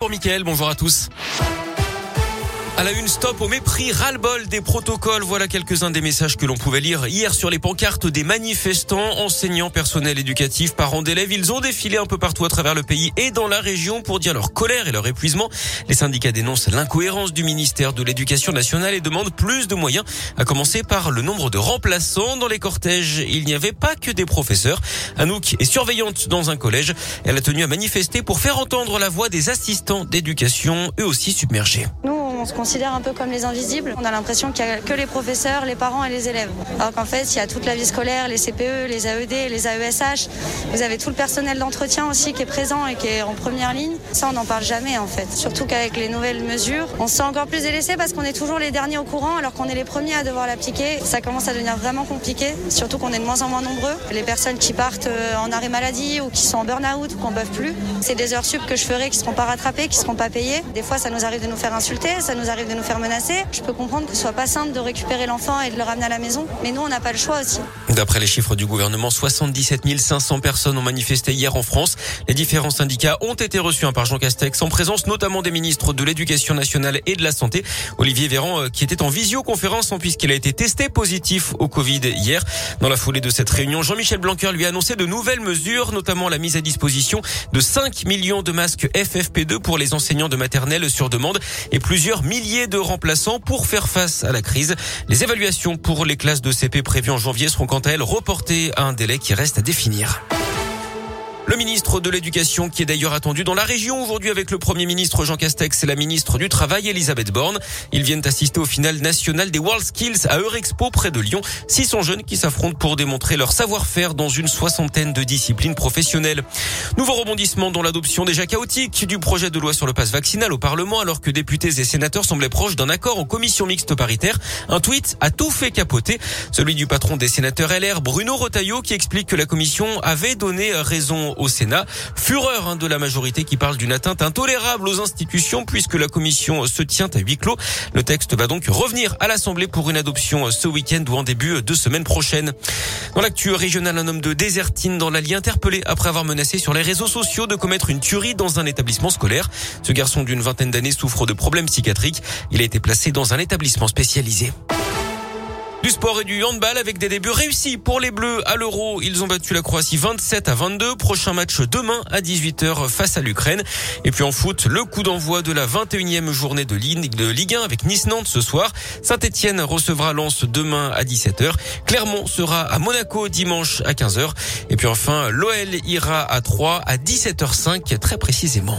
Pour Mickaël, bonjour à tous. À la une, stop au mépris, ras-le-bol des protocoles. Voilà quelques-uns des messages que l'on pouvait lire hier sur les pancartes des manifestants, enseignants, personnels éducatifs, parents d'élèves. Ils ont défilé un peu partout à travers le pays et dans la région pour dire leur colère et leur épuisement. Les syndicats dénoncent l'incohérence du ministère de l'Éducation nationale et demandent plus de moyens, à commencer par le nombre de remplaçants dans les cortèges. Il n'y avait pas que des professeurs. Anouk est surveillante dans un collège. Elle a tenu à manifester pour faire entendre la voix des assistants d'éducation, eux aussi submergés on se considère un peu comme les invisibles. On a l'impression qu'il n'y a que les professeurs, les parents et les élèves. Alors qu'en fait, il y a toute la vie scolaire, les CPE, les AED, les AESH. Vous avez tout le personnel d'entretien aussi qui est présent et qui est en première ligne. Ça, on n'en parle jamais en fait. Surtout qu'avec les nouvelles mesures, on se sent encore plus délaissé parce qu'on est toujours les derniers au courant alors qu'on est les premiers à devoir l'appliquer. Ça commence à devenir vraiment compliqué, surtout qu'on est de moins en moins nombreux. Les personnes qui partent euh, en arrêt maladie ou qui sont en burn-out ou qu'on ne plus, c'est des heures sup que je ferai qui ne seront pas rattrapées, qui ne seront pas payées. Des fois, ça nous arrive de nous faire insulter, ça nous arrive de nous faire menacer. Je peux comprendre que ce soit pas simple de récupérer l'enfant et de le ramener à la maison, mais nous, on n'a pas le choix aussi. D'après les chiffres du gouvernement, 77 500 personnes ont manifesté hier en France. Les différents syndicats ont été reçus par Jean Castex, en présence notamment des ministres de l'Éducation nationale et de la Santé. Olivier Véran, euh, qui était en visioconférence, hein, puisqu'il a été testé positif au Covid hier. Dans la foulée de cette réunion, Jean-Michel Blanquer lui a annoncé de nouvelles mesures, notamment la mise à disposition de 5 millions de masques FFP2 pour les enseignants de maternelle sur demande et plusieurs milliers de remplaçants pour faire face à la crise. Les évaluations pour les classes de CP prévues en janvier seront quant à elles reportées à un délai qui reste à définir. Le ministre de l'Éducation, qui est d'ailleurs attendu dans la région aujourd'hui avec le Premier ministre Jean Castex et la ministre du Travail Elisabeth Borne. Ils viennent assister au final national des World Skills à Eurexpo près de Lyon. 600 jeunes qui s'affrontent pour démontrer leur savoir-faire dans une soixantaine de disciplines professionnelles. Nouveau rebondissement dans l'adoption déjà chaotique du projet de loi sur le passe vaccinal au Parlement alors que députés et sénateurs semblaient proches d'un accord en commission mixte paritaire. Un tweet a tout fait capoter. Celui du patron des sénateurs LR, Bruno Retailleau, qui explique que la commission avait donné raison au Sénat. Fureur hein, de la majorité qui parle d'une atteinte intolérable aux institutions puisque la commission se tient à huis clos. Le texte va donc revenir à l'Assemblée pour une adoption ce week-end ou en début de semaine prochaine. Dans l'actu régionale, un homme de Désertine dans l'Allier interpellé après avoir menacé sur les réseaux sociaux de commettre une tuerie dans un établissement scolaire. Ce garçon d'une vingtaine d'années souffre de problèmes psychiatriques. Il a été placé dans un établissement spécialisé. Du sport et du handball avec des débuts réussis pour les Bleus à l'Euro. Ils ont battu la Croatie 27 à 22. Prochain match demain à 18h face à l'Ukraine. Et puis en foot, le coup d'envoi de la 21e journée de Ligue 1 avec Nice-Nantes ce soir. Saint-Etienne recevra Lens demain à 17h. Clermont sera à Monaco dimanche à 15h. Et puis enfin, l'OL ira à 3 à 17h05 très précisément.